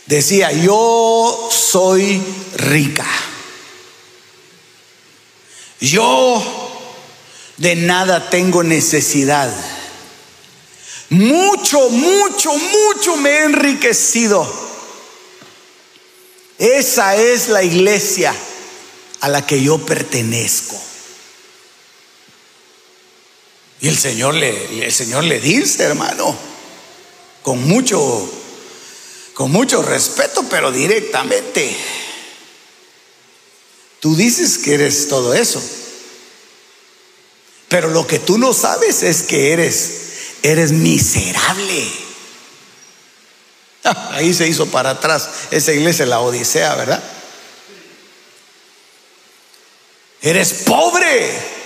Decía, yo soy rica. Yo de nada tengo necesidad. Mucho, mucho, mucho me he enriquecido. Esa es la iglesia a la que yo pertenezco. Y el Señor le, el Señor le dice, hermano, con mucho, con mucho respeto, pero directamente. Tú dices que eres todo eso. Pero lo que tú no sabes es que eres eres miserable. Ah, <laughs> ahí se hizo para atrás esa iglesia, la Odisea, ¿verdad? Eres pobre.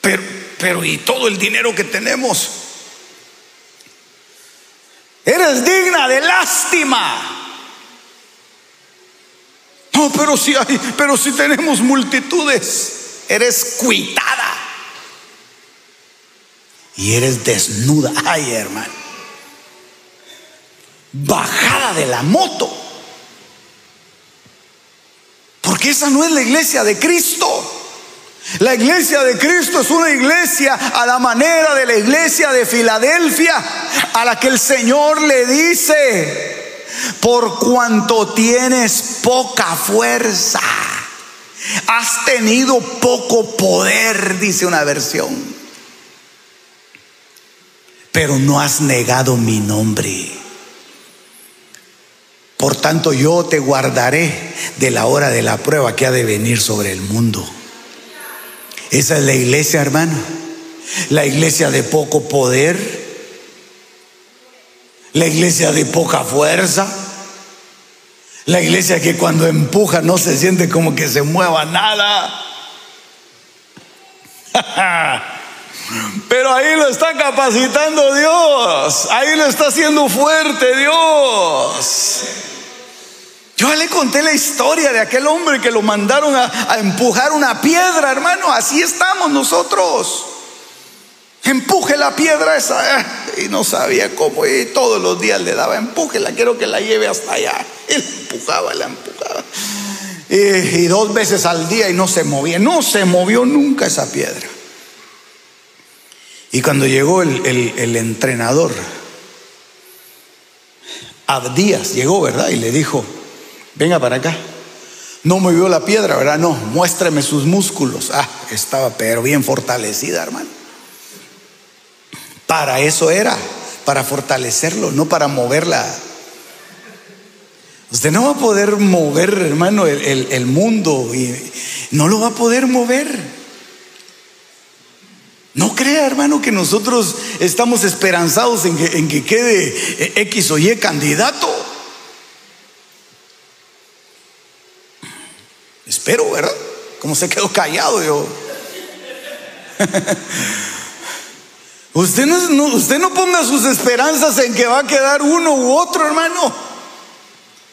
Pero, pero ¿y todo el dinero que tenemos? Eres digna de lástima. No, pero si hay, pero si tenemos multitudes, eres cuitada y eres desnuda. Ay, hermano. Bajada de la moto. Porque esa no es la iglesia de Cristo. La iglesia de Cristo es una iglesia a la manera de la iglesia de Filadelfia, a la que el Señor le dice, por cuanto tienes poca fuerza, has tenido poco poder, dice una versión pero no has negado mi nombre. Por tanto, yo te guardaré de la hora de la prueba que ha de venir sobre el mundo. Esa es la iglesia, hermano. La iglesia de poco poder. La iglesia de poca fuerza. La iglesia que cuando empuja no se siente como que se mueva nada. <laughs> Pero ahí lo está capacitando Dios. Ahí lo está haciendo fuerte Dios. Yo le conté la historia de aquel hombre que lo mandaron a, empujar una piedra, hermano. Así estamos nosotros. Empuje la piedra esa. Y no sabía cómo. Y todos los días le daba empuje. La quiero que la lleve hasta allá. Él empujaba, la empujaba. Y, dos veces al día y no se movía. No se movió nunca esa piedra. Y cuando llegó el, el entrenador, Abdías llegó, ¿verdad? Y le dijo, venga para acá. No movió la piedra, ¿verdad? No, muéstrame sus músculos. Ah, estaba pero bien fortalecida, hermano. Para eso era, para fortalecerlo, no para moverla. Usted no va a poder mover, hermano, el, mundo y no lo va a poder mover. No crea, hermano, que nosotros estamos esperanzados en que, en que quede X o Y candidato. Espero, ¿verdad? Como se quedó callado yo. <laughs> usted, no, usted no ponga sus esperanzas en que va a quedar uno u otro, hermano.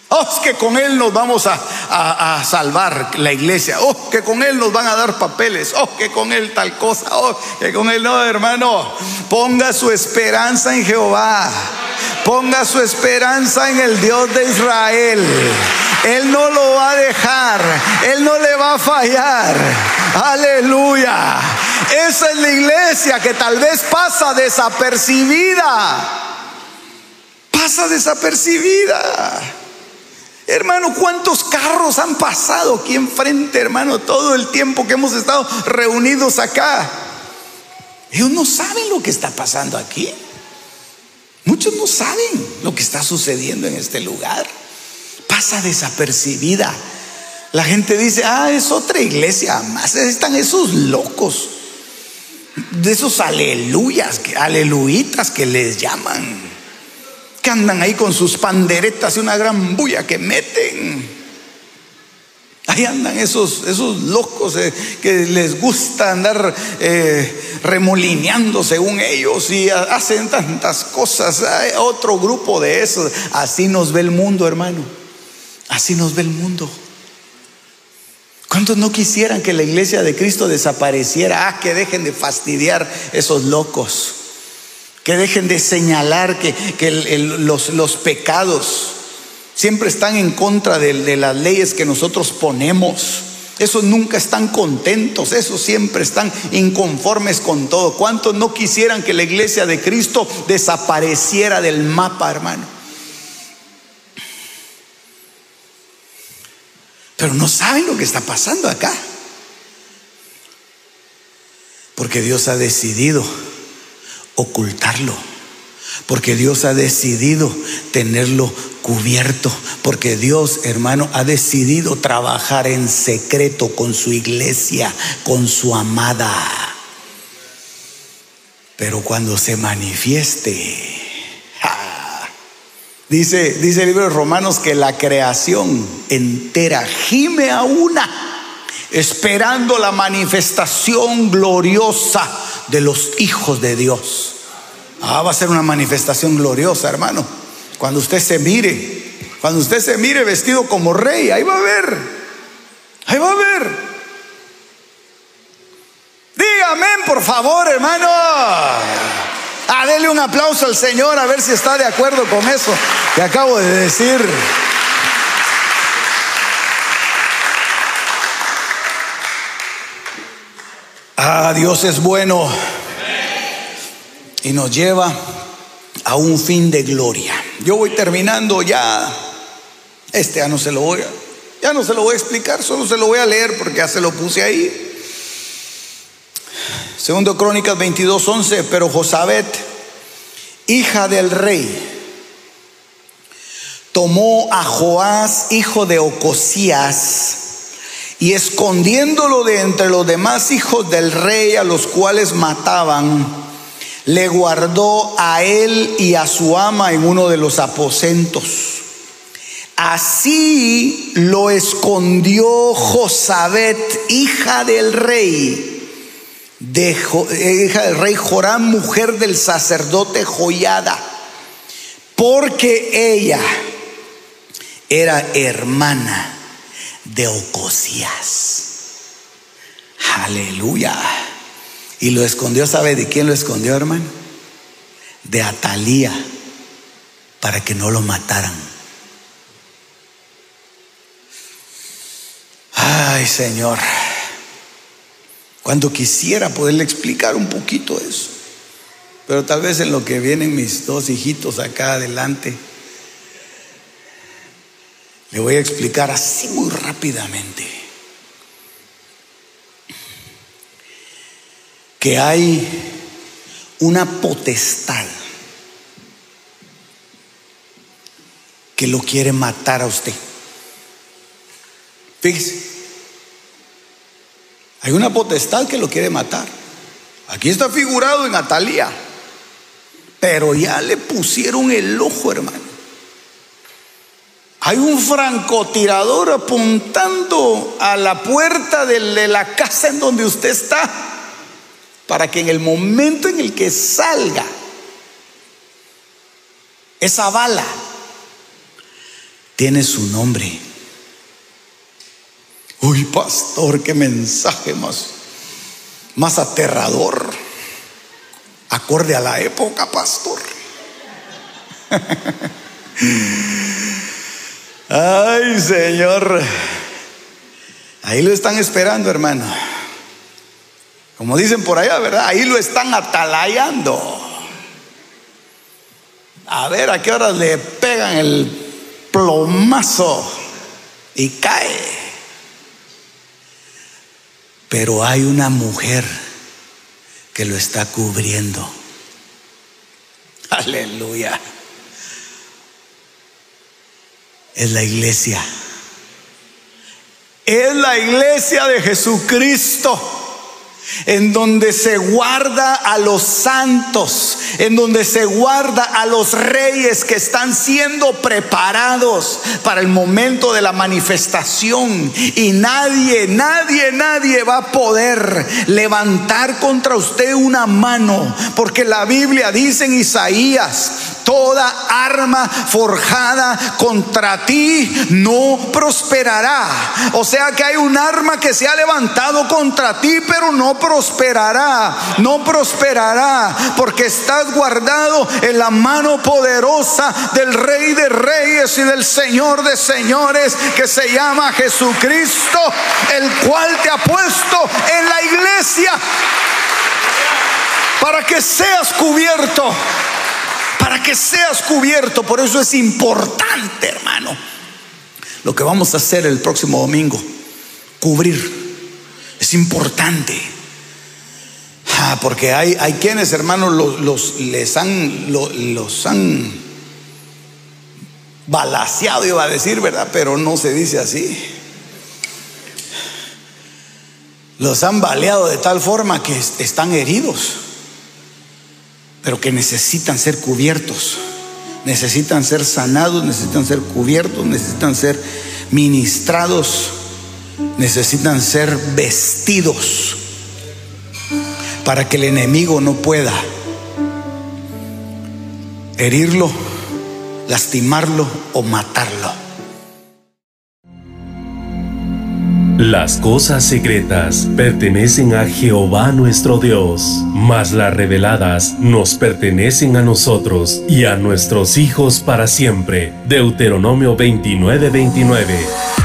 Oh, es que con Él nos vamos a, salvar la iglesia. Oh, que con Él nos van a dar papeles. Oh, que con Él tal cosa. Oh, que con Él no, hermano. Ponga su esperanza en Jehová. Ponga su esperanza en el Dios de Israel. Él no lo va a dejar. Él no le va a fallar. Aleluya. Esa es la iglesia que tal vez pasa desapercibida. Pasa desapercibida. Hermano, ¿cuántos carros han pasado aquí enfrente, hermano? Todo el tiempo que hemos estado reunidos acá. Ellos no saben lo que está pasando aquí. Muchos no saben lo que está sucediendo en este lugar. Pasa desapercibida. La gente dice, ah, es otra iglesia más. Están esos locos. De esos aleluyas, aleluitas que les llaman que andan ahí con sus panderetas y una gran bulla que meten. Ahí andan esos, esos locos eh, que les gusta andar eh, remolineando según ellos y hacen tantas cosas. Hay otro grupo de esos. Así nos ve el mundo, hermano. Así nos ve el mundo. ¿Cuántos no quisieran que la iglesia de Cristo desapareciera? Ah, que dejen de fastidiar esos locos que dejen de señalar que, los, pecados siempre están en contra de, las leyes que nosotros ponemos. Esos nunca están contentos, esos siempre están inconformes con todo. ¿Cuántos no quisieran que la iglesia de Cristo desapareciera del mapa, hermano? Pero no saben lo que está pasando acá. Porque Dios ha decidido ocultarlo. Porque Dios ha decidido tenerlo cubierto. Porque Dios, hermano, ha decidido trabajar en secreto con su iglesia, con su amada. Pero cuando se manifieste, dice, dice el libro de Romanos que la creación entera gime a una esperando la manifestación gloriosa de los hijos de Dios. Ah, va a ser una manifestación gloriosa, hermano. Cuando usted se mire, cuando usted se mire vestido como rey, ahí va a ver. Ahí va a ver. Dígame, por favor, hermano. Ah, dele un aplauso al Señor a ver si está de acuerdo con eso que acabo de decir. Ah, Dios es bueno y nos lleva a un fin de gloria. Yo voy terminando ya. Este ya no se lo voy a, ya no se lo voy a explicar, solo se lo voy a leer porque ya se lo puse ahí. Segundo Crónicas 22:11, pero Josabet, hija del rey, tomó a Joás, hijo de Ocosías, y escondiéndolo de entre los demás hijos del rey a los cuales mataban, le guardó a él y a su ama en uno de los aposentos. Así lo escondió Josabet, hija del rey, de hija del rey Joram, mujer del sacerdote Joyada, porque ella era hermana de Ocosías. Aleluya. Y lo escondió, ¿sabe de quién lo escondió, hermano? De Atalía, para que no lo mataran. Ay, Señor. Cuando quisiera poderle explicar un poquito eso. Pero tal vez en lo que vienen mis dos hijitos acá adelante, le voy a explicar así muy rápidamente. Que hay una potestad que lo quiere matar a usted. Fíjese. Hay una potestad que lo quiere matar. Aquí está figurado en Atalía. Pero ya le pusieron el ojo, hermano. Hay un francotirador apuntando a la puerta de la casa en donde usted está para que en el momento en el que salga esa bala tiene su nombre Uy, pastor, qué mensaje más, más aterrador. Acorde a la época, pastor. <laughs> Ay, Señor. Ahí lo están esperando, hermano. Como dicen por allá, ¿verdad? Ahí lo están atalayando. A ver a qué hora le pegan el plomazo y cae. Pero hay una mujer que lo está cubriendo. Aleluya. Es la iglesia. Es la iglesia de Jesucristo en donde se guarda a los santos, en donde se guarda a los reyes que están siendo preparados para el momento de la manifestación. Y nadie, nadie, nadie va a poder levantar contra usted una mano, porque la Biblia dice en Isaías, toda arma forjada contra ti no prosperará. O sea que hay un arma que se ha levantado contra ti, pero no prosperará, no prosperará, porque estás guardado en la mano poderosa del Rey de Reyes y del Señor de Señores, que se llama Jesucristo, el cual te ha puesto en la iglesia para que seas cubierto para que seas cubierto. Por eso es importante, hermano, lo que vamos a hacer el próximo domingo, cubrir. Es importante. Ah, porque hay, hay quienes, hermanos, los, les han, los, han balaseado, iba a decir, ¿verdad? Pero no se dice así. Los han baleado de tal forma que están heridos pero que necesitan ser cubiertos, necesitan ser sanados, necesitan ser cubiertos, necesitan ser ministrados, necesitan ser vestidos para que el enemigo no pueda herirlo, lastimarlo o matarlo. Las cosas secretas pertenecen a Jehová nuestro Dios, mas las reveladas nos pertenecen a nosotros y a nuestros hijos para siempre. Deuteronomio 29:29.